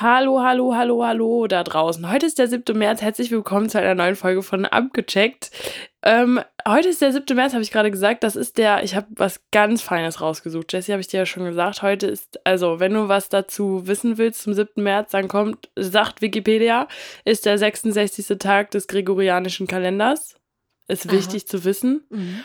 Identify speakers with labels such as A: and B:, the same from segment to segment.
A: Hallo, hallo, hallo, hallo da draußen. Heute ist der 7. März. Herzlich willkommen zu einer neuen Folge von Abgecheckt. Ähm, heute ist der 7. März, habe ich gerade gesagt. Das ist der, ich habe was ganz Feines rausgesucht. Jesse, habe ich dir ja schon gesagt. Heute ist, also, wenn du was dazu wissen willst zum 7. März, dann kommt, sagt Wikipedia, ist der 66. Tag des gregorianischen Kalenders. Ist wichtig Aha. zu wissen. Mhm.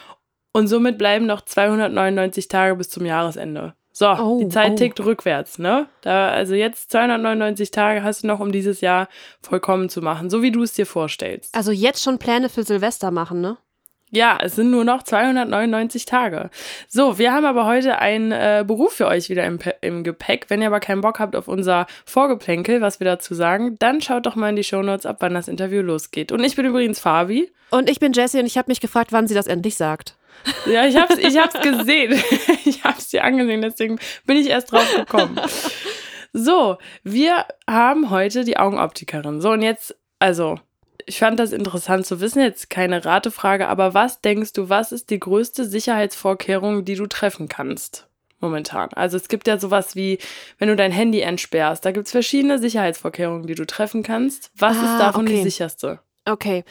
A: Und somit bleiben noch 299 Tage bis zum Jahresende. So, oh, die Zeit oh. tickt rückwärts, ne? Da, also jetzt 299 Tage hast du noch, um dieses Jahr vollkommen zu machen, so wie du es dir vorstellst.
B: Also jetzt schon Pläne für Silvester machen, ne?
A: Ja, es sind nur noch 299 Tage. So, wir haben aber heute einen äh, Beruf für euch wieder im, im Gepäck. Wenn ihr aber keinen Bock habt auf unser Vorgeplänkel, was wir dazu sagen, dann schaut doch mal in die Shownotes ab, wann das Interview losgeht. Und ich bin übrigens Fabi.
B: Und ich bin Jessie und ich habe mich gefragt, wann sie das endlich sagt.
A: Ja, ich hab's, ich hab's gesehen. Ich hab's dir angesehen, deswegen bin ich erst drauf gekommen. So, wir haben heute die Augenoptikerin. So, und jetzt, also, ich fand das interessant zu wissen, jetzt keine Ratefrage, aber was denkst du, was ist die größte Sicherheitsvorkehrung, die du treffen kannst? Momentan. Also es gibt ja sowas wie, wenn du dein Handy entsperrst, da gibt es verschiedene Sicherheitsvorkehrungen, die du treffen kannst. Was ah, ist davon okay. die sicherste?
B: Okay.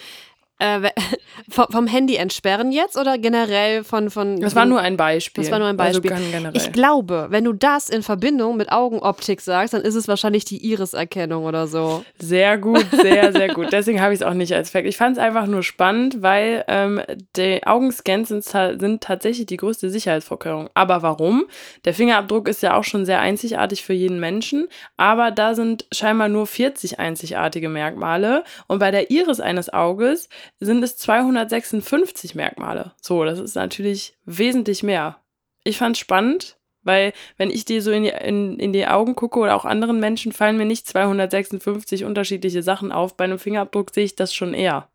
B: Äh, vom Handy entsperren jetzt oder generell von. von
A: das war nur ein Beispiel.
B: Das war nur ein also Beispiel. Also ich glaube, wenn du das in Verbindung mit Augenoptik sagst, dann ist es wahrscheinlich die Iriserkennung oder so.
A: Sehr gut, sehr, sehr gut. Deswegen habe ich es auch nicht als Fact. Ich fand es einfach nur spannend, weil ähm, die Augenscans sind, sind tatsächlich die größte Sicherheitsvorkehrung. Aber warum? Der Fingerabdruck ist ja auch schon sehr einzigartig für jeden Menschen, aber da sind scheinbar nur 40 einzigartige Merkmale. Und bei der Iris eines Auges sind es 256 Merkmale. So, das ist natürlich wesentlich mehr. Ich fand es spannend, weil wenn ich dir so in die, in, in die Augen gucke oder auch anderen Menschen, fallen mir nicht 256 unterschiedliche Sachen auf. Bei einem Fingerabdruck sehe ich das schon eher.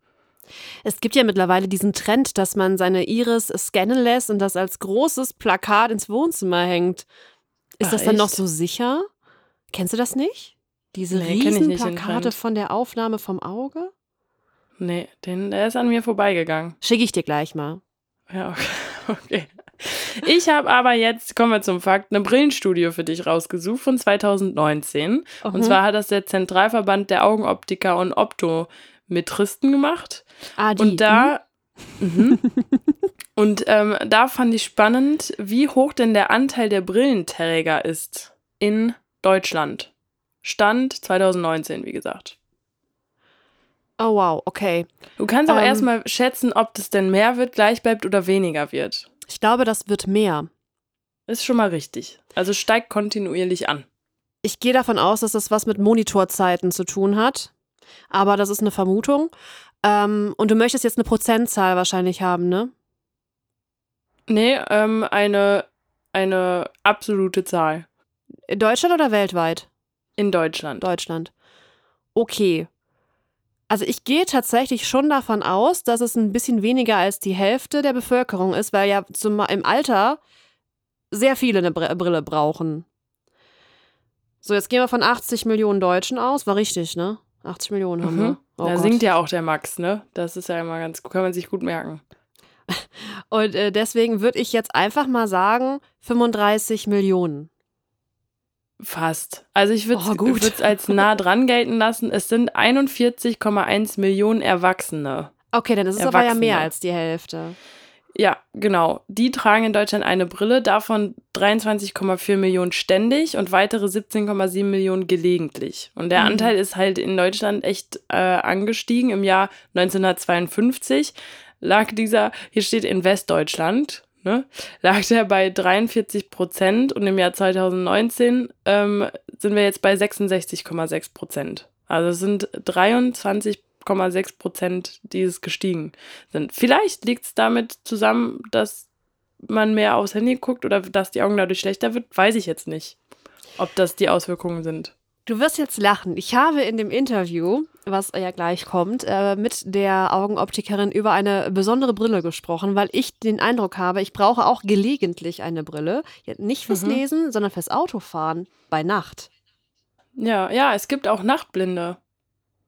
B: Es gibt ja mittlerweile diesen Trend, dass man seine Iris scannen lässt und das als großes Plakat ins Wohnzimmer hängt. Ist Ach, das dann echt? noch so sicher? Kennst du das nicht? Diese nee, riesen Plakate von der Aufnahme vom Auge?
A: Nee, den, der ist an mir vorbeigegangen.
B: Schicke ich dir gleich mal.
A: Ja, okay. okay. Ich habe aber jetzt, kommen wir zum Fakt, eine Brillenstudie für dich rausgesucht von 2019. Mhm. Und zwar hat das der Zentralverband der Augenoptiker und Optometristen gemacht. Ah, die. Und da. Mhm. und ähm, da fand ich spannend, wie hoch denn der Anteil der Brillenträger ist in Deutschland. Stand 2019, wie gesagt.
B: Oh wow, okay.
A: Du kannst auch ähm, erstmal schätzen, ob das denn mehr wird, gleich bleibt oder weniger wird.
B: Ich glaube, das wird mehr.
A: Ist schon mal richtig. Also steigt kontinuierlich an.
B: Ich gehe davon aus, dass das was mit Monitorzeiten zu tun hat. Aber das ist eine Vermutung. Ähm, und du möchtest jetzt eine Prozentzahl wahrscheinlich haben, ne?
A: Nee, ähm, eine, eine absolute Zahl.
B: In Deutschland oder weltweit?
A: In Deutschland.
B: Deutschland. Okay. Also ich gehe tatsächlich schon davon aus, dass es ein bisschen weniger als die Hälfte der Bevölkerung ist, weil ja zum, im Alter sehr viele eine Brille brauchen. So, jetzt gehen wir von 80 Millionen Deutschen aus. War richtig, ne? 80 Millionen haben mhm. wir.
A: Oh da Gott. singt ja auch der Max, ne? Das ist ja immer ganz, kann man sich gut merken.
B: Und äh, deswegen würde ich jetzt einfach mal sagen 35 Millionen.
A: Fast. Also ich würde oh, es als nah dran gelten lassen. Es sind 41,1 Millionen Erwachsene.
B: Okay, dann ist es aber ja mehr als die Hälfte.
A: Ja, genau. Die tragen in Deutschland eine Brille, davon 23,4 Millionen ständig und weitere 17,7 Millionen gelegentlich. Und der mhm. Anteil ist halt in Deutschland echt äh, angestiegen. Im Jahr 1952 lag dieser, hier steht in Westdeutschland, ne, lag der bei 43 Prozent und im Jahr 2019 ähm, sind wir jetzt bei 66,6 Prozent. Also es sind 23,6 Prozent, die es gestiegen sind. Vielleicht liegt es damit zusammen, dass man mehr aufs Handy guckt oder dass die Augen dadurch schlechter wird, weiß ich jetzt nicht, ob das die Auswirkungen sind.
B: Du wirst jetzt lachen. Ich habe in dem Interview, was ja gleich kommt, äh, mit der Augenoptikerin über eine besondere Brille gesprochen, weil ich den Eindruck habe, ich brauche auch gelegentlich eine Brille. Nicht fürs mhm. Lesen, sondern fürs Autofahren bei Nacht.
A: Ja, ja, es gibt auch Nachtblinde.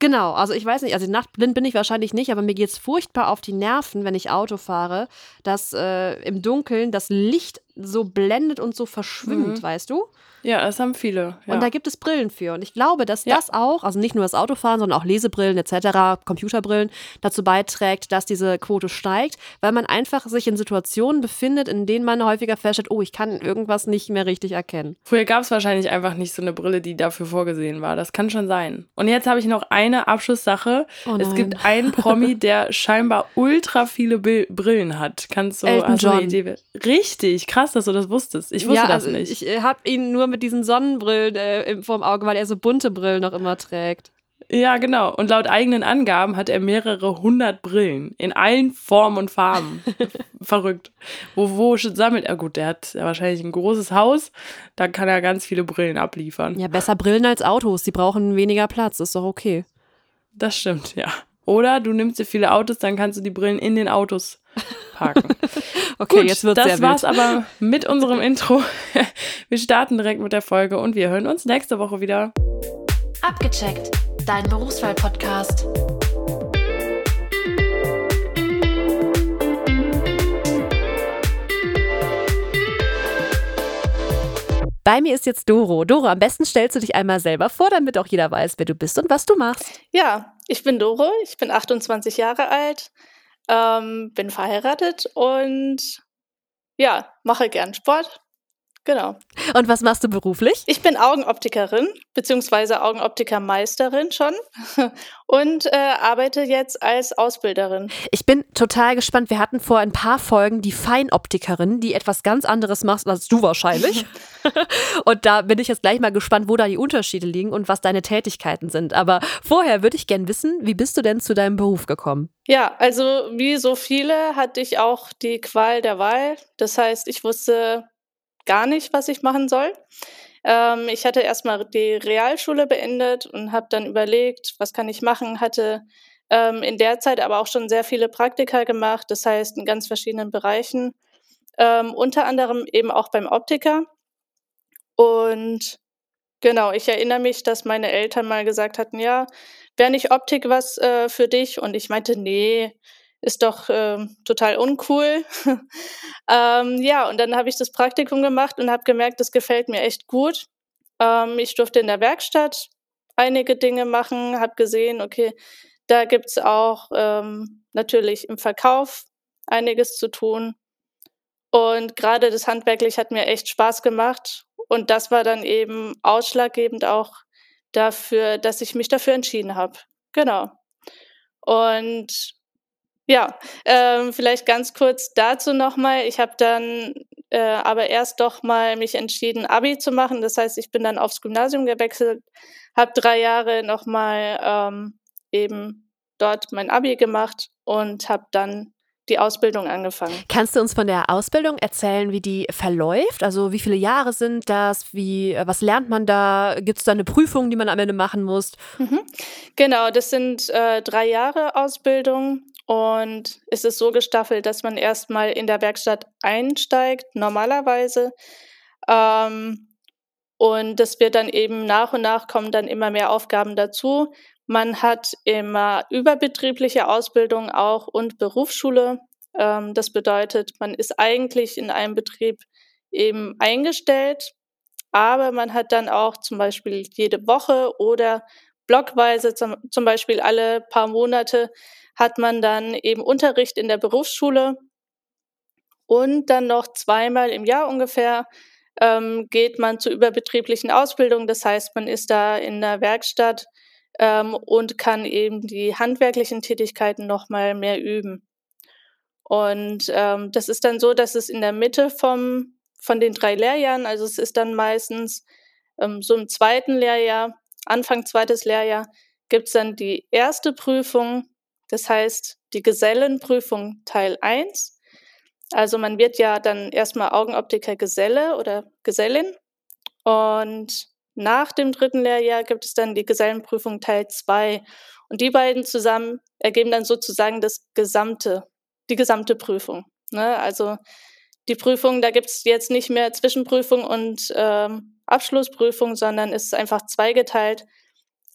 B: Genau, also ich weiß nicht, also nachtblind bin ich wahrscheinlich nicht, aber mir geht es furchtbar auf die Nerven, wenn ich Auto fahre, dass äh, im Dunkeln das Licht so blendet und so verschwimmt,
A: Mhm.
B: weißt du?
A: Ja, das haben viele. Ja.
B: Und da gibt es Brillen für. Und ich glaube, dass
A: Ja.
B: das auch, also nicht nur das Autofahren, sondern auch Lesebrillen etc., Computerbrillen, dazu beiträgt, dass diese Quote steigt, weil man einfach sich in Situationen befindet, in denen man häufiger feststellt, oh, ich kann irgendwas nicht mehr richtig erkennen.
A: Früher gab es wahrscheinlich einfach nicht so eine Brille, die dafür vorgesehen war. Das kann schon sein. Und jetzt habe ich noch eine Abschlusssache.
B: Oh
A: es gibt einen Promi, der scheinbar ultra viele Brillen hat. Kannst du
B: Elton John.
A: Richtig, krass, dass du das wusstest. Ich wusste
B: ja,
A: das
B: also
A: nicht.
B: ich äh, habe ihn nur mit diesen Sonnenbrillen äh, vorm Auge, weil er so bunte Brillen noch immer trägt.
A: Ja, genau. Und laut eigenen Angaben hat er mehrere hundert Brillen in allen Formen und Farben. Verrückt. Wo, wo sammelt er? Gut, der hat ja wahrscheinlich ein großes Haus. Da kann er ganz viele Brillen abliefern.
B: Ja, besser Brillen als Autos. Die brauchen weniger Platz. Ist doch okay.
A: Das stimmt, ja. Oder du nimmst dir viele Autos, dann kannst du die Brillen in den Autos parken.
B: Okay,
A: Gut,
B: jetzt wird's
A: das
B: sehr
A: war's
B: wild.
A: aber mit unserem Intro. Wir starten direkt mit der Folge und wir hören uns nächste Woche wieder.
C: Abgecheckt, dein Berufswahl-Podcast.
B: Bei mir ist jetzt Doro. Doro, am besten stellst du dich einmal selber vor, damit auch jeder weiß, wer du bist und was du machst.
D: Ja, ich bin Doro, ich bin 28 Jahre alt, ähm, bin verheiratet und ja, mache gern Sport. Genau.
B: Und was machst du beruflich?
D: Ich bin Augenoptikerin, beziehungsweise Augenoptikermeisterin schon und äh, arbeite jetzt als Ausbilderin.
B: Ich bin total gespannt. Wir hatten vor ein paar Folgen die Feinoptikerin, die etwas ganz anderes macht als du wahrscheinlich. und da bin ich jetzt gleich mal gespannt, wo da die Unterschiede liegen und was deine Tätigkeiten sind. Aber vorher würde ich gern wissen, wie bist du denn zu deinem Beruf gekommen?
D: Ja, also wie so viele hatte ich auch die Qual der Wahl. Das heißt, ich wusste gar nicht, was ich machen soll. Ähm, ich hatte erstmal die Realschule beendet und habe dann überlegt, was kann ich machen, hatte ähm, in der Zeit aber auch schon sehr viele Praktika gemacht, das heißt in ganz verschiedenen Bereichen, ähm, unter anderem eben auch beim Optiker. Und genau, ich erinnere mich, dass meine Eltern mal gesagt hatten, ja, wäre nicht Optik was äh, für dich? Und ich meinte, nee, ist doch ähm, total uncool. ähm, ja, und dann habe ich das Praktikum gemacht und habe gemerkt, das gefällt mir echt gut. Ähm, ich durfte in der Werkstatt einige Dinge machen, habe gesehen, okay, da gibt's auch ähm, natürlich im Verkauf einiges zu tun. Und gerade das Handwerklich hat mir echt Spaß gemacht. Und das war dann eben ausschlaggebend auch dafür, dass ich mich dafür entschieden habe. Genau. Und ja, ähm, vielleicht ganz kurz dazu nochmal. Ich habe dann äh, aber erst doch mal mich entschieden, Abi zu machen. Das heißt, ich bin dann aufs Gymnasium gewechselt, habe drei Jahre nochmal ähm, eben dort mein Abi gemacht und habe dann die Ausbildung angefangen.
B: Kannst du uns von der Ausbildung erzählen, wie die verläuft? Also wie viele Jahre sind das? Wie, äh, was lernt man da? Gibt es da eine Prüfung, die man am Ende machen muss?
D: Mhm. Genau, das sind äh, drei Jahre Ausbildung und es ist so gestaffelt, dass man erstmal in der Werkstatt einsteigt, normalerweise. Ähm, und das wird dann eben nach und nach kommen dann immer mehr Aufgaben dazu. Man hat immer überbetriebliche Ausbildung auch und Berufsschule. Ähm, das bedeutet, man ist eigentlich in einem Betrieb eben eingestellt, aber man hat dann auch zum Beispiel jede Woche oder blockweise, zum, zum Beispiel alle paar Monate, hat man dann eben Unterricht in der Berufsschule und dann noch zweimal im Jahr ungefähr ähm, geht man zur überbetrieblichen Ausbildung. Das heißt, man ist da in der Werkstatt ähm, und kann eben die handwerklichen Tätigkeiten noch mal mehr üben. Und ähm, das ist dann so, dass es in der Mitte vom, von den drei Lehrjahren, also es ist dann meistens ähm, so im zweiten Lehrjahr, Anfang zweites Lehrjahr, gibt es dann die erste Prüfung, das heißt die Gesellenprüfung Teil 1. Also man wird ja dann erstmal Augenoptiker Geselle oder Gesellin und nach dem dritten Lehrjahr gibt es dann die Gesellenprüfung Teil 2. Und die beiden zusammen ergeben dann sozusagen das gesamte, die gesamte Prüfung. Ne? Also die Prüfung, da gibt es jetzt nicht mehr Zwischenprüfung und ähm, Abschlussprüfung, sondern es ist einfach zweigeteilt.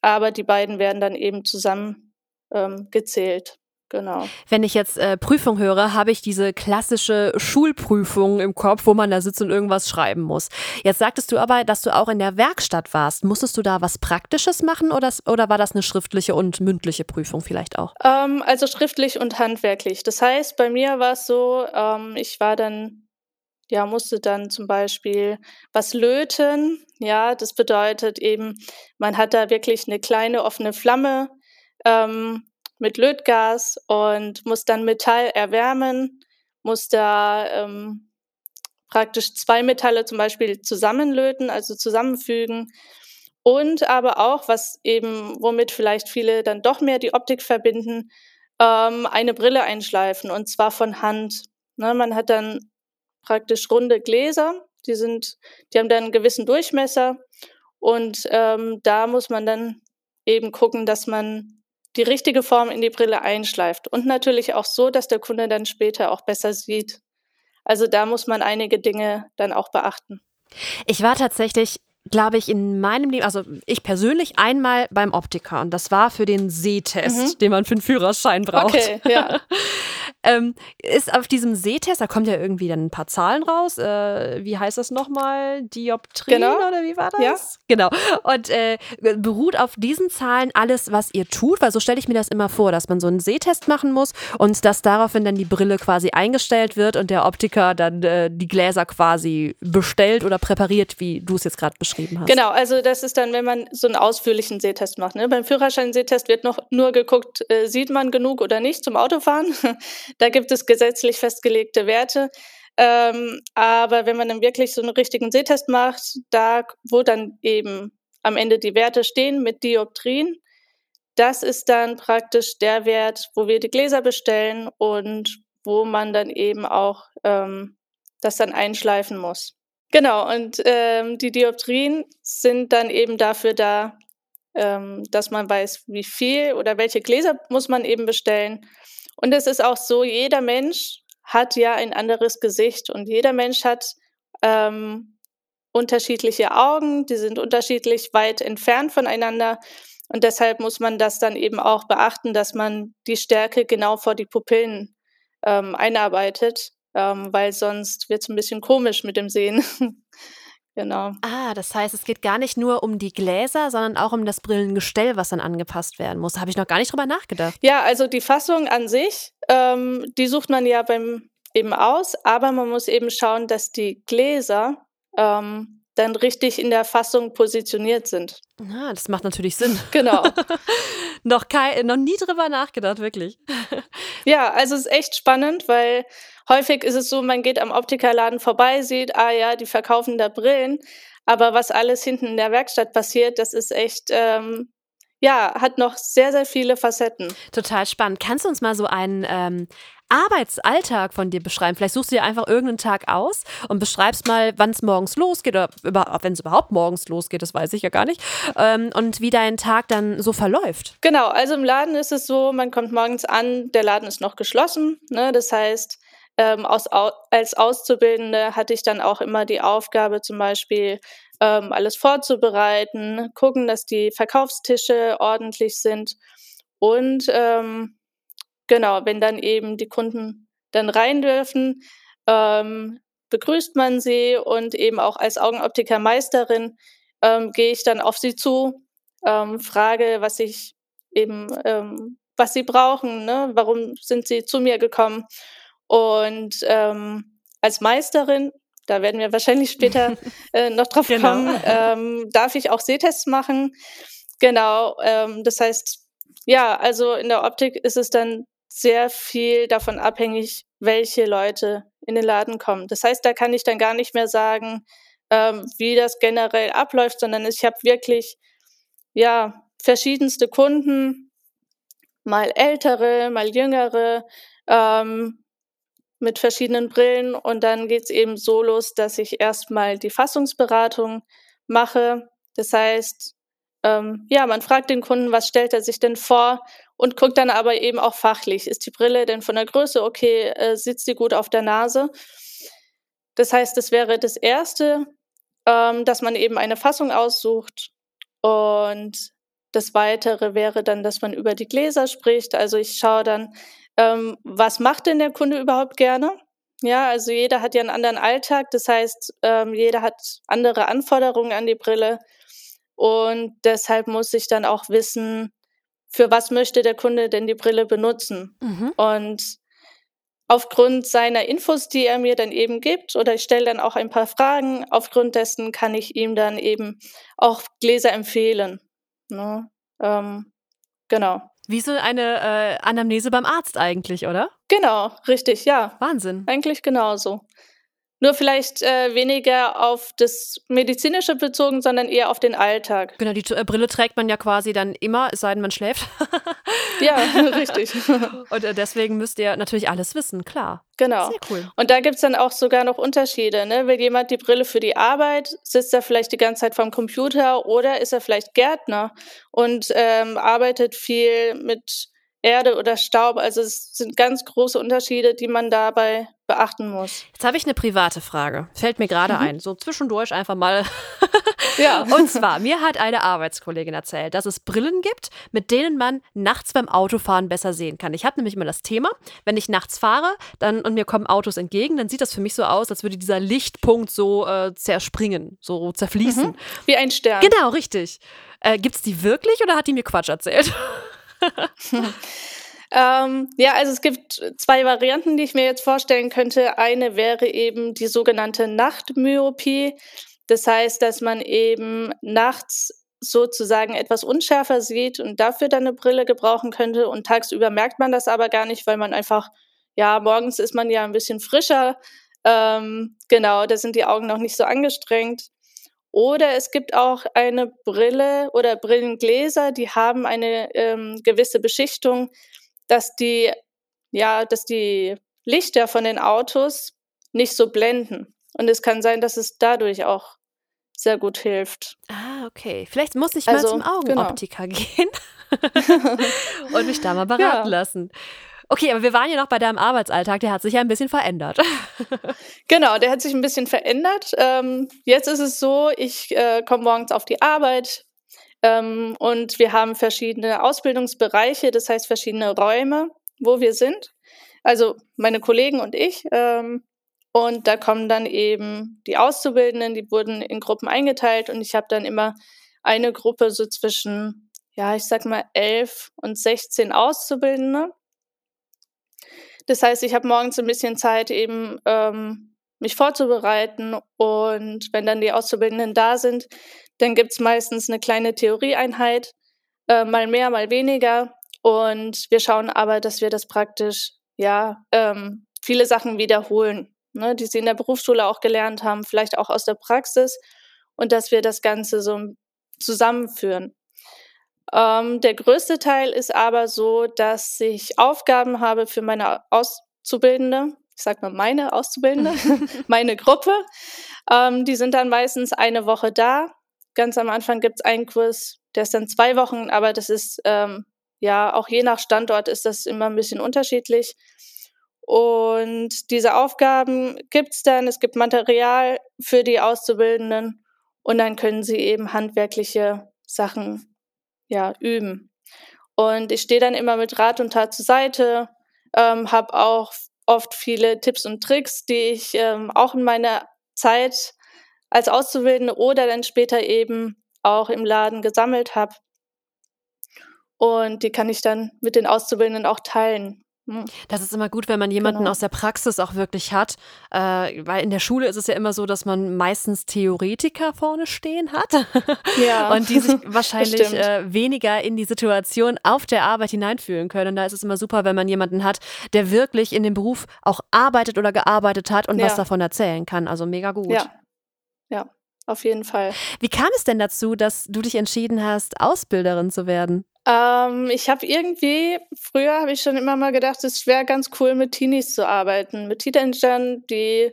D: Aber die beiden werden dann eben zusammen ähm, gezählt. Genau.
B: Wenn ich jetzt äh, Prüfung höre, habe ich diese klassische Schulprüfung im Kopf, wo man da sitzt und irgendwas schreiben muss. Jetzt sagtest du aber, dass du auch in der Werkstatt warst. Musstest du da was Praktisches machen oder, oder war das eine schriftliche und mündliche Prüfung vielleicht auch?
D: Ähm, also schriftlich und handwerklich. Das heißt, bei mir war es so, ähm, ich war dann, ja, musste dann zum Beispiel was löten. Ja, das bedeutet eben, man hat da wirklich eine kleine offene Flamme. Ähm, mit Lötgas und muss dann Metall erwärmen, muss da ähm, praktisch zwei Metalle zum Beispiel zusammenlöten, also zusammenfügen. Und aber auch, was eben, womit vielleicht viele dann doch mehr die Optik verbinden, ähm, eine Brille einschleifen und zwar von Hand. Ne, man hat dann praktisch runde Gläser, die sind, die haben dann einen gewissen Durchmesser und ähm, da muss man dann eben gucken, dass man die richtige Form in die Brille einschleift und natürlich auch so, dass der Kunde dann später auch besser sieht. Also da muss man einige Dinge dann auch beachten.
B: Ich war tatsächlich glaube ich, in meinem Leben, also ich persönlich einmal beim Optiker und das war für den Sehtest, mhm. den man für einen Führerschein braucht.
D: Okay, ja.
B: ähm, ist auf diesem Sehtest, da kommt ja irgendwie dann ein paar Zahlen raus. Äh, wie heißt das nochmal? Dioptrien genau. oder wie war das?
D: Ja.
B: Genau. Und äh, beruht auf diesen Zahlen alles, was ihr tut, weil so stelle ich mir das immer vor, dass man so einen Sehtest machen muss und dass daraufhin dann die Brille quasi eingestellt wird und der Optiker dann äh, die Gläser quasi bestellt oder präpariert, wie du es jetzt gerade beschrieben hast.
D: Genau, also das ist dann, wenn man so einen ausführlichen Sehtest macht. Ne? Beim Führerschein-Sehtest wird noch nur geguckt, äh, sieht man genug oder nicht zum Autofahren. da gibt es gesetzlich festgelegte Werte. Ähm, aber wenn man dann wirklich so einen richtigen Sehtest macht, da wo dann eben am Ende die Werte stehen mit Dioptrien, das ist dann praktisch der Wert, wo wir die Gläser bestellen und wo man dann eben auch ähm, das dann einschleifen muss. Genau, und ähm, die Dioptrien sind dann eben dafür da, ähm, dass man weiß, wie viel oder welche Gläser muss man eben bestellen. Und es ist auch so, jeder Mensch hat ja ein anderes Gesicht und jeder Mensch hat ähm, unterschiedliche Augen, die sind unterschiedlich weit entfernt voneinander. Und deshalb muss man das dann eben auch beachten, dass man die Stärke genau vor die Pupillen ähm, einarbeitet ähm, weil sonst wird es ein bisschen komisch mit dem Sehen. genau.
B: Ah, das heißt, es geht gar nicht nur um die Gläser, sondern auch um das Brillengestell, was dann angepasst werden muss. Da habe ich noch gar nicht drüber nachgedacht.
D: Ja, also die Fassung an sich, ähm, die sucht man ja beim eben aus, aber man muss eben schauen, dass die Gläser ähm, dann richtig in der Fassung positioniert sind.
B: Ah, das macht natürlich Sinn.
D: Genau.
B: noch, kein, noch nie drüber nachgedacht, wirklich.
D: ja, also es ist echt spannend, weil häufig ist es so, man geht am Optikerladen vorbei, sieht, ah ja, die verkaufen da Brillen, aber was alles hinten in der Werkstatt passiert, das ist echt ähm, ja, hat noch sehr, sehr viele Facetten.
B: Total spannend. Kannst du uns mal so einen ähm, Arbeitsalltag von dir beschreiben? Vielleicht suchst du dir einfach irgendeinen Tag aus und beschreibst mal, wann es morgens losgeht oder wenn es überhaupt morgens losgeht, das weiß ich ja gar nicht, ähm, und wie dein Tag dann so verläuft.
D: Genau, also im Laden ist es so, man kommt morgens an, der Laden ist noch geschlossen. Ne? Das heißt, ähm, aus, als Auszubildende hatte ich dann auch immer die Aufgabe, zum Beispiel ähm, alles vorzubereiten, gucken, dass die Verkaufstische ordentlich sind und ähm, genau, wenn dann eben die Kunden dann rein dürfen, ähm, begrüßt man sie und eben auch als Augenoptikermeisterin ähm, gehe ich dann auf sie zu, ähm, frage, was ich eben, ähm, was sie brauchen, ne? warum sind sie zu mir gekommen und ähm, als Meisterin, da werden wir wahrscheinlich später äh, noch drauf genau. kommen, ähm, darf ich auch Sehtests machen. Genau, ähm, das heißt, ja, also in der Optik ist es dann sehr viel davon abhängig, welche Leute in den Laden kommen. Das heißt, da kann ich dann gar nicht mehr sagen, ähm, wie das generell abläuft, sondern ich habe wirklich ja verschiedenste Kunden, mal ältere, mal jüngere, ähm, mit verschiedenen Brillen und dann geht es eben so los, dass ich erstmal die Fassungsberatung mache. Das heißt, ähm, ja, man fragt den Kunden, was stellt er sich denn vor und guckt dann aber eben auch fachlich. Ist die Brille denn von der Größe okay? Äh, sitzt die gut auf der Nase? Das heißt, das wäre das Erste, ähm, dass man eben eine Fassung aussucht und das Weitere wäre dann, dass man über die Gläser spricht. Also ich schaue dann, ähm, was macht denn der Kunde überhaupt gerne? Ja, also jeder hat ja einen anderen Alltag. Das heißt, ähm, jeder hat andere Anforderungen an die Brille. Und deshalb muss ich dann auch wissen, für was möchte der Kunde denn die Brille benutzen.
B: Mhm.
D: Und aufgrund seiner Infos, die er mir dann eben gibt, oder ich stelle dann auch ein paar Fragen, aufgrund dessen kann ich ihm dann eben auch Gläser empfehlen. Ne? Ähm, genau.
B: Wie so eine äh, Anamnese beim Arzt eigentlich, oder?
D: Genau, richtig, ja.
B: Wahnsinn.
D: Eigentlich genauso. Nur vielleicht äh, weniger auf das Medizinische bezogen, sondern eher auf den Alltag.
B: Genau, die äh, Brille trägt man ja quasi dann immer, es sei denn, man schläft.
D: Ja, richtig.
B: Und äh, deswegen müsst ihr natürlich alles wissen, klar.
D: Genau.
B: Sehr cool.
D: Und da gibt's dann auch sogar noch Unterschiede. Ne? Will jemand die Brille für die Arbeit, sitzt er vielleicht die ganze Zeit vorm Computer oder ist er vielleicht Gärtner und ähm, arbeitet viel mit Erde oder Staub. Also es sind ganz große Unterschiede, die man dabei beachten muss.
B: Jetzt habe ich eine private Frage. Fällt mir gerade
D: Mhm.
B: ein. So zwischendurch einfach mal.
D: Ja.
B: Und zwar, mir hat eine Arbeitskollegin erzählt, dass es Brillen gibt, mit denen man nachts beim Autofahren besser sehen kann. Ich habe nämlich immer das Thema, wenn ich nachts fahre dann, und mir kommen Autos entgegen, dann sieht das für mich so aus, als würde dieser Lichtpunkt so äh, zerspringen, so zerfließen.
D: Mhm. Wie ein Stern.
B: Genau, richtig. Äh, Gibt es die wirklich oder hat die mir Quatsch erzählt?
D: Ähm, ja, also es gibt zwei Varianten, die ich mir jetzt vorstellen könnte. Eine wäre eben die sogenannte Nachtmyopie. Das heißt, dass man eben nachts sozusagen etwas unschärfer sieht und dafür dann eine Brille gebrauchen könnte. Und tagsüber merkt man das aber gar nicht, weil man einfach, ja, morgens ist man ja ein bisschen frischer. Ähm, genau, da sind die Augen noch nicht so angestrengt. Oder es gibt auch eine Brille oder Brillengläser, die haben eine ähm, gewisse Beschichtung, dass die, ja, dass die Lichter von den Autos nicht so blenden. Und es kann sein, dass es dadurch auch sehr gut hilft.
B: Ah, okay. Vielleicht muss ich
D: Also,
B: mal zum
D: genau.
B: Augenoptiker gehen und mich da mal beraten
D: Ja.
B: lassen. Okay, aber wir waren ja noch bei deinem Arbeitsalltag, der hat sich ja ein bisschen verändert.
D: Genau, der hat sich ein bisschen verändert. Ähm, jetzt ist es so, ich äh, komme morgens auf die Arbeit ähm, und wir haben verschiedene Ausbildungsbereiche, das heißt verschiedene Räume, wo wir sind. Also meine Kollegen und ich. Ähm, und da kommen dann eben die Auszubildenden, die wurden in Gruppen eingeteilt und ich habe dann immer eine Gruppe so zwischen, ja, ich sag mal, elf und 16 Auszubildende. Das heißt, ich habe morgens ein bisschen Zeit, eben ähm, mich vorzubereiten. Und wenn dann die Auszubildenden da sind, dann gibt's meistens eine kleine Theorieeinheit, äh, mal mehr, mal weniger. Und wir schauen aber, dass wir das praktisch, ja, ähm, viele Sachen wiederholen, ne, die sie in der Berufsschule auch gelernt haben, vielleicht auch aus der Praxis. Und dass wir das Ganze so zusammenführen. Ähm, der größte Teil ist aber so, dass ich Aufgaben habe für meine Auszubildende. Ich sag mal meine Auszubildende, meine Gruppe. Ähm, die sind dann meistens eine Woche da. Ganz am Anfang gibt's einen Kurs, der ist dann zwei Wochen, aber das ist ähm, ja auch je nach Standort ist das immer ein bisschen unterschiedlich. Und diese Aufgaben gibt's dann. Es gibt Material für die Auszubildenden und dann können sie eben handwerkliche Sachen ja, üben. Und ich stehe dann immer mit Rat und Tat zur Seite, ähm, habe auch oft viele Tipps und Tricks, die ich ähm, auch in meiner Zeit als Auszubildende oder dann später eben auch im Laden gesammelt habe. Und die kann ich dann mit den Auszubildenden auch teilen.
B: Das ist immer gut, wenn man jemanden
D: Genau.
B: aus der Praxis auch wirklich hat, äh, weil in der Schule ist es ja immer so, dass man meistens Theoretiker vorne stehen hat
D: Ja,
B: und die sich wahrscheinlich äh, weniger in die Situation auf der Arbeit hineinfühlen können. Und da ist es immer super, wenn man jemanden hat, der wirklich in dem Beruf auch arbeitet oder gearbeitet hat und was
D: Ja.
B: davon erzählen kann. Also mega gut.
D: ja, ja, auf jeden Fall.
B: Wie kam es denn dazu, dass du dich entschieden hast, Ausbilderin zu werden?
D: Ähm, ich habe irgendwie, früher habe ich schon immer mal gedacht, es wäre ganz cool, mit Teenies zu arbeiten. Mit Teenagern, die,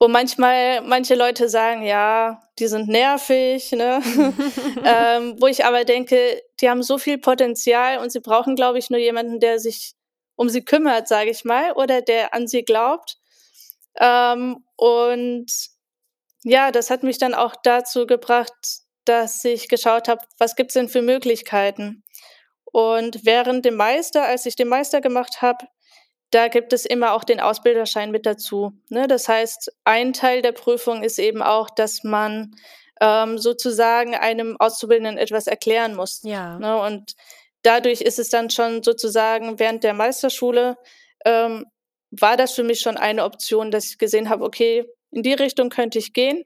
D: wo manchmal manche Leute sagen, ja, die sind nervig, ne? ähm, wo ich aber denke, die haben so viel Potenzial und sie brauchen, glaube ich, nur jemanden, der sich um sie kümmert, sage ich mal, oder der an sie glaubt. Ähm, und ja, das hat mich dann auch dazu gebracht, dass ich geschaut habe, was gibt es denn für Möglichkeiten? Und während dem Meister, als ich den Meister gemacht habe, da gibt es immer auch den Ausbilderschein mit dazu. Ne? Das heißt, ein Teil der Prüfung ist eben auch, dass man ähm, sozusagen einem Auszubildenden etwas erklären muss.
B: Ja.
D: Ne? Und dadurch ist es dann schon sozusagen während der Meisterschule ähm, war das für mich schon eine Option, dass ich gesehen habe, okay, in die Richtung könnte ich gehen.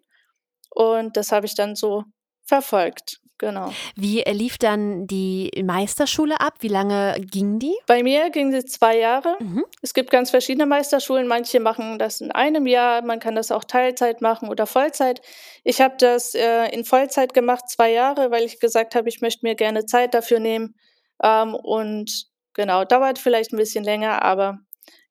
D: Und das habe ich dann so verfolgt. Genau.
B: Wie lief dann die Meisterschule ab? Wie lange ging die?
D: Bei mir ging sie zwei Jahre.
B: Mhm.
D: Es gibt ganz verschiedene Meisterschulen. Manche machen das in einem Jahr, man kann das auch Teilzeit machen oder Vollzeit. Ich habe das äh, in Vollzeit gemacht, zwei Jahre, weil ich gesagt habe, ich möchte mir gerne Zeit dafür nehmen. Ähm, und genau, dauert vielleicht ein bisschen länger, aber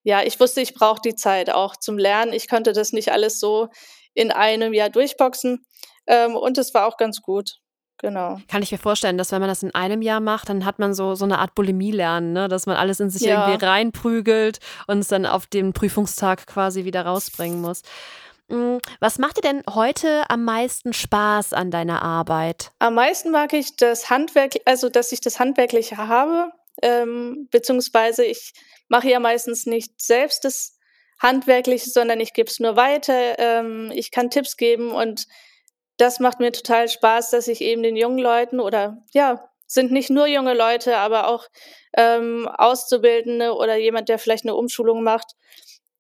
D: ja, ich wusste, ich brauche die Zeit auch zum Lernen. Ich konnte das nicht alles so in einem Jahr durchboxen. Ähm, und es war auch ganz gut. Genau.
B: Kann ich mir vorstellen, dass wenn man das in einem Jahr macht, dann hat man so, so eine Art Bulimie lernen, ne? dass man alles in sich
D: Ja.
B: irgendwie reinprügelt und es dann auf den Prüfungstag quasi wieder rausbringen muss. Mm, Was macht dir denn heute am meisten Spaß an deiner Arbeit?
D: Am meisten mag ich das Handwerk, also dass ich das Handwerkliche habe, ähm, beziehungsweise ich mache ja meistens nicht selbst das Handwerkliche, sondern ich gebe es nur weiter. Ähm, ich kann Tipps geben und das macht mir total Spaß, dass ich eben den jungen Leuten oder ja, sind nicht nur junge Leute, aber auch ähm, Auszubildende oder jemand, der vielleicht eine Umschulung macht,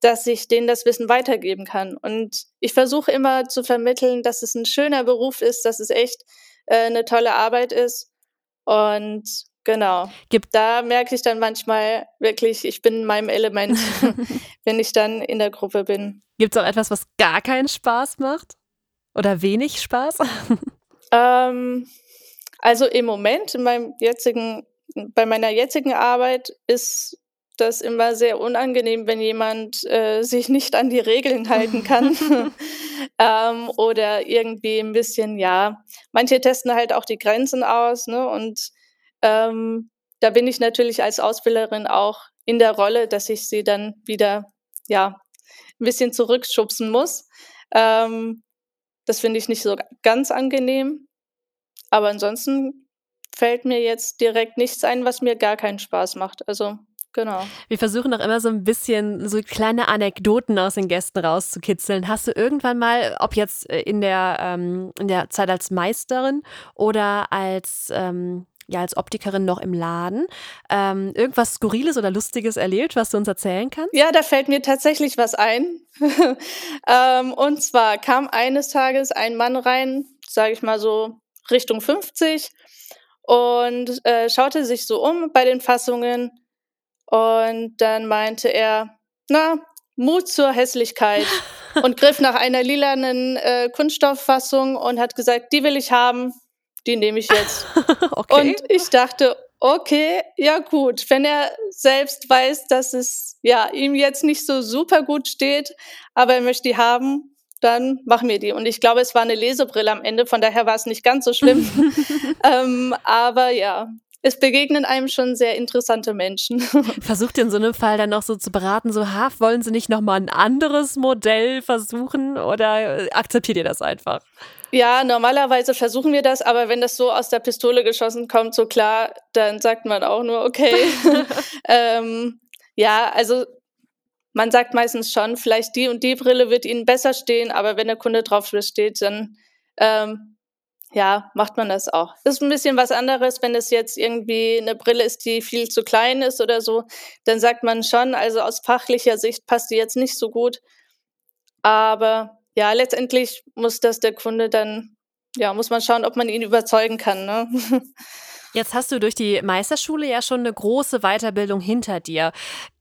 D: dass ich denen das Wissen weitergeben kann. Und ich versuche immer zu vermitteln, dass es ein schöner Beruf ist, dass es echt äh, eine tolle Arbeit ist. Und genau,
B: Gibt-
D: da merke ich dann manchmal wirklich, ich bin in meinem Element, wenn ich dann in der Gruppe bin.
B: Gibt es auch etwas, was gar keinen Spaß macht? Oder wenig Spaß?
D: Ähm, also im Moment, in meinem jetzigen, bei meiner jetzigen Arbeit ist das immer sehr unangenehm, wenn jemand äh, sich nicht an die Regeln halten kann. ähm, oder irgendwie ein bisschen, ja, manche testen halt auch die Grenzen aus, ne? Und ähm, da bin ich natürlich als Ausbilderin auch in der Rolle, dass ich sie dann wieder, ja, ein bisschen zurückschubsen muss. Ähm, das finde ich nicht so ganz angenehm. Aber ansonsten fällt mir jetzt direkt nichts ein, was mir gar keinen Spaß macht. Also, genau.
B: Wir versuchen auch immer so ein bisschen so kleine Anekdoten aus den Gästen rauszukitzeln. Hast du irgendwann mal, ob jetzt äh, in der, ähm, in der Zeit als Meisterin oder als, ähm, ja, als Optikerin noch im Laden, ähm, irgendwas Skurriles oder Lustiges erlebt, was du uns erzählen kannst?
D: Ja, da fällt mir tatsächlich was ein. ähm, und zwar kam eines Tages ein Mann rein, sage ich mal so Richtung 50, und äh, schaute sich so um bei den Fassungen. Und dann meinte er, na, Mut zur Hässlichkeit. und griff nach einer lilanen äh, Kunststofffassung und hat gesagt, die will ich haben, die nehme ich jetzt.
B: okay.
D: Und ich dachte, okay, ja gut, wenn er selbst weiß, dass es ja ihm jetzt nicht so super gut steht, aber er möchte die haben, dann machen wir die. Und ich glaube, es war eine Lesebrille am Ende, von daher war es nicht ganz so schlimm. ähm, aber ja, es begegnen einem schon sehr interessante Menschen.
B: Versucht ihr in so einem Fall dann noch so zu beraten, so, ha, wollen sie nicht nochmal ein anderes Modell versuchen oder akzeptiert ihr das einfach?
D: Ja, normalerweise versuchen wir das, aber wenn das so aus der Pistole geschossen kommt, so klar, dann sagt man auch nur, okay. ähm, ja, also man sagt meistens schon, vielleicht die und die Brille wird Ihnen besser stehen, aber wenn der Kunde drauf besteht, dann ähm, ja, macht man das auch. Ist ein bisschen was anderes, wenn es jetzt irgendwie eine Brille ist, die viel zu klein ist oder so, dann sagt man schon, also aus fachlicher Sicht passt die jetzt nicht so gut. Aber ja, letztendlich muss das der Kunde dann, ja, muss man schauen, ob man ihn überzeugen kann. Ne?
B: Jetzt hast du durch die Meisterschule ja schon eine große Weiterbildung hinter dir.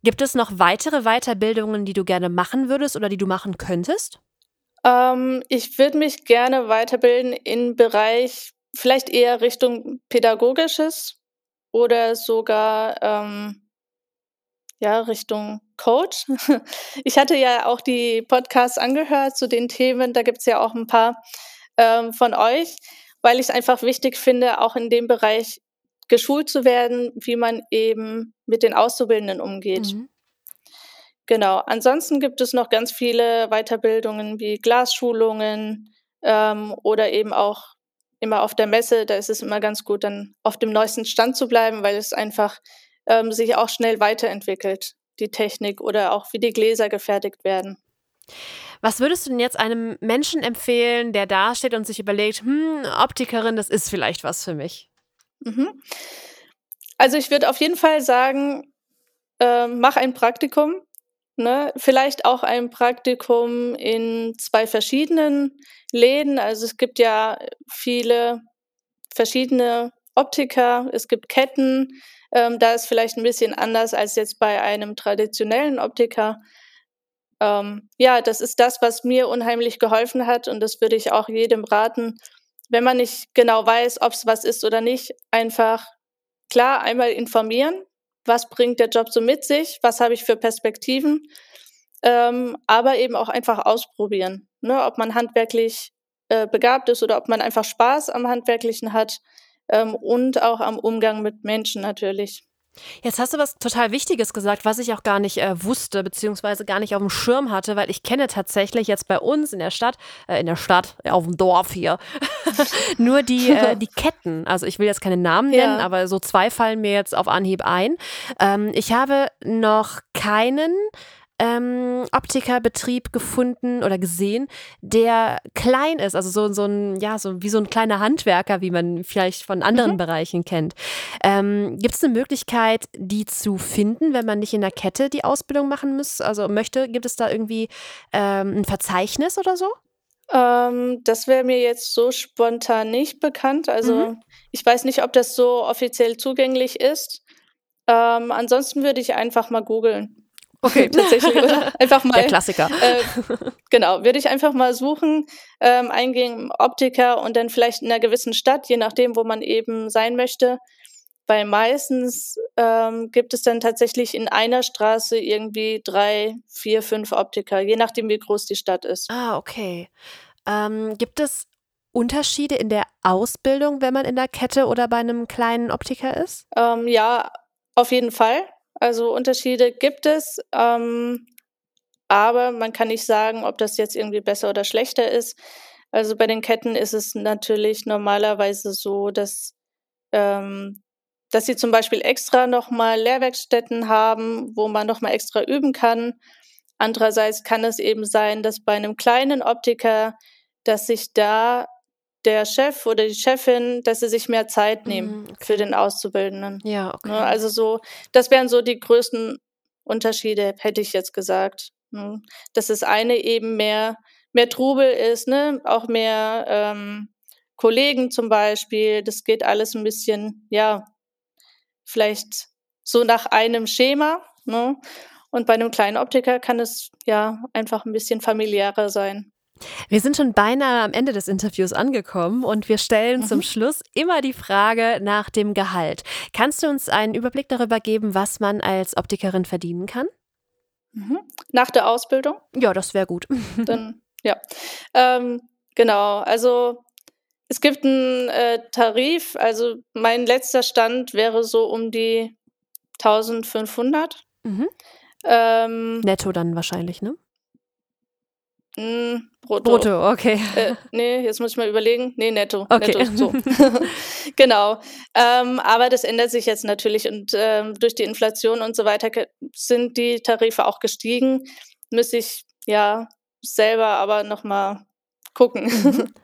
B: Gibt es noch weitere Weiterbildungen, die du gerne machen würdest oder die du machen könntest?
D: Ähm, ich würde mich gerne weiterbilden im Bereich vielleicht eher Richtung Pädagogisches oder sogar ähm, ja, Richtung Coach. Ich hatte ja auch die Podcasts angehört zu den Themen, da gibt es ja auch ein paar ähm, von euch, weil ich es einfach wichtig finde, auch in dem Bereich geschult zu werden, wie man eben mit den Auszubildenden umgeht.
B: Mhm.
D: Genau. Ansonsten gibt es noch ganz viele Weiterbildungen wie Glasschulungen ähm, oder eben auch immer auf der Messe, da ist es immer ganz gut, dann auf dem neuesten Stand zu bleiben, weil es einfach ähm, sich auch schnell weiterentwickelt, die Technik oder auch wie die Gläser gefertigt werden.
B: Was würdest du denn jetzt einem Menschen empfehlen, der da steht und sich überlegt, hm, Optikerin, das ist vielleicht was für mich?
D: Mhm. Also ich würde auf jeden Fall sagen, äh, mach ein Praktikum. Ne? Vielleicht auch ein Praktikum in zwei verschiedenen Läden. Also es gibt ja viele verschiedene Optiker, es gibt Ketten. Ähm, da ist vielleicht ein bisschen anders als jetzt bei einem traditionellen Optiker. Ähm, ja, das ist das, was mir unheimlich geholfen hat und das würde ich auch jedem raten, wenn man nicht genau weiß, ob es was ist oder nicht, einfach klar einmal informieren, was bringt der Job so mit sich, was habe ich für Perspektiven, ähm, aber eben auch einfach ausprobieren, ne? ob man handwerklich äh, begabt ist oder ob man einfach Spaß am Handwerklichen hat ähm, und auch am Umgang mit Menschen natürlich.
B: Jetzt hast du was total Wichtiges gesagt, was ich auch gar nicht äh, wusste, beziehungsweise gar nicht auf dem Schirm hatte, weil ich kenne tatsächlich jetzt bei uns in der Stadt, äh, in der Stadt, auf dem Dorf hier, nur die, äh, die Ketten. Also ich will jetzt keine Namen nennen, ja. aber so zwei fallen mir jetzt auf Anhieb ein. Ähm, ich habe noch keinen ähm, Optikerbetrieb gefunden oder gesehen, der klein ist, also so, so ein, ja, so wie so ein kleiner Handwerker, wie man vielleicht von anderen mhm. Bereichen kennt. Ähm, Gibt es eine Möglichkeit, die zu finden, wenn man nicht in der Kette die Ausbildung machen muss? Also möchte, gibt es da irgendwie ähm, ein Verzeichnis oder so?
D: Ähm, das wäre mir jetzt so spontan nicht bekannt. Also mhm. ich weiß nicht, ob das so offiziell zugänglich ist. Ähm, ansonsten würde ich einfach mal googeln.
B: Okay, tatsächlich. Oder? Einfach mal. Der Klassiker. Äh,
D: genau, würde ich einfach mal suchen, ähm, eingehen Optiker und dann vielleicht in einer gewissen Stadt, je nachdem, wo man eben sein möchte. Weil meistens ähm, gibt es dann tatsächlich in einer Straße irgendwie drei, vier, fünf Optiker, je nachdem, wie groß die Stadt ist.
B: Ah, okay. Ähm, gibt es Unterschiede in der Ausbildung, wenn man in der Kette oder bei einem kleinen Optiker ist?
D: Ähm, ja, auf jeden Fall. Also Unterschiede gibt es, ähm, aber man kann nicht sagen, ob das jetzt irgendwie besser oder schlechter ist. Also bei den Ketten ist es natürlich normalerweise so, dass, ähm, dass sie zum Beispiel extra nochmal Lehrwerkstätten haben, wo man nochmal extra üben kann. Andererseits kann es eben sein, dass bei einem kleinen Optiker, dass sich da der Chef oder die Chefin, dass sie sich mehr Zeit nehmen mhm, okay. für den Auszubildenden.
B: Ja, ne, okay.
D: Also so, das wären so die größten Unterschiede, hätte ich jetzt gesagt. Ne? Dass das eine eben mehr, mehr Trubel ist, ne? auch mehr ähm, Kollegen zum Beispiel. Das geht alles ein bisschen, ja, vielleicht so nach einem Schema. Ne? Und bei einem kleinen Optiker kann es ja einfach ein bisschen familiärer sein.
B: Wir sind schon beinahe am Ende des Interviews angekommen und wir stellen mhm. zum Schluss immer die Frage nach dem Gehalt. Kannst du uns einen Überblick darüber geben, was man als Optikerin verdienen kann?
D: Mhm. Nach der Ausbildung?
B: Ja, das wäre gut.
D: Dann, ja. Ähm, genau, also es gibt einen äh, Tarif, also mein letzter Stand wäre so um die 1500. Mhm.
B: Ähm, Netto dann wahrscheinlich, ne?
D: Mm, brutto.
B: Brutto, okay.
D: Äh, nee, jetzt muss ich mal überlegen. Nee, netto. Okay. netto so. genau. Ähm, aber das ändert sich jetzt natürlich und ähm, durch die Inflation und so weiter sind die Tarife auch gestiegen. Müsste ich ja selber aber nochmal gucken.
B: Mhm.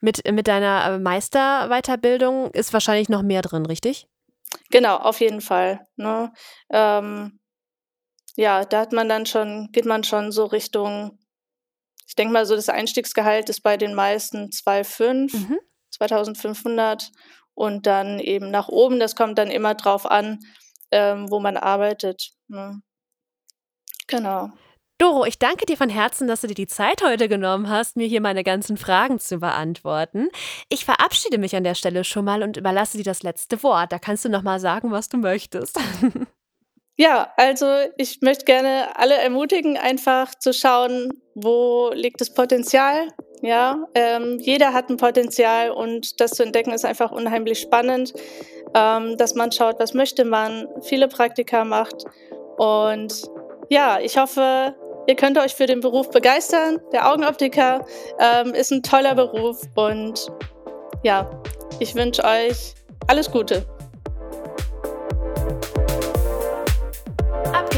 B: mit, mit deiner äh, Meisterweiterbildung ist wahrscheinlich noch mehr drin, richtig?
D: Genau, auf jeden Fall. Ne? Ähm, ja, da hat man dann schon, geht man schon so Richtung ich denke mal, so das Einstiegsgehalt ist bei den meisten 2,5, mhm. 2500 und dann eben nach oben. Das kommt dann immer drauf an, ähm, wo man arbeitet. Ne? Genau.
B: Doro, ich danke dir von Herzen, dass du dir die Zeit heute genommen hast, mir hier meine ganzen Fragen zu beantworten. Ich verabschiede mich an der Stelle schon mal und überlasse dir das letzte Wort. Da kannst du noch mal sagen, was du möchtest.
D: Ja, also ich möchte gerne alle ermutigen, einfach zu schauen, wo liegt das Potenzial. Ja, ähm, jeder hat ein Potenzial und das zu entdecken ist einfach unheimlich spannend, ähm, dass man schaut, was möchte man, viele Praktika macht und ja, ich hoffe, ihr könnt euch für den Beruf begeistern. Der Augenoptiker ähm, ist ein toller Beruf und ja, ich wünsche euch alles Gute.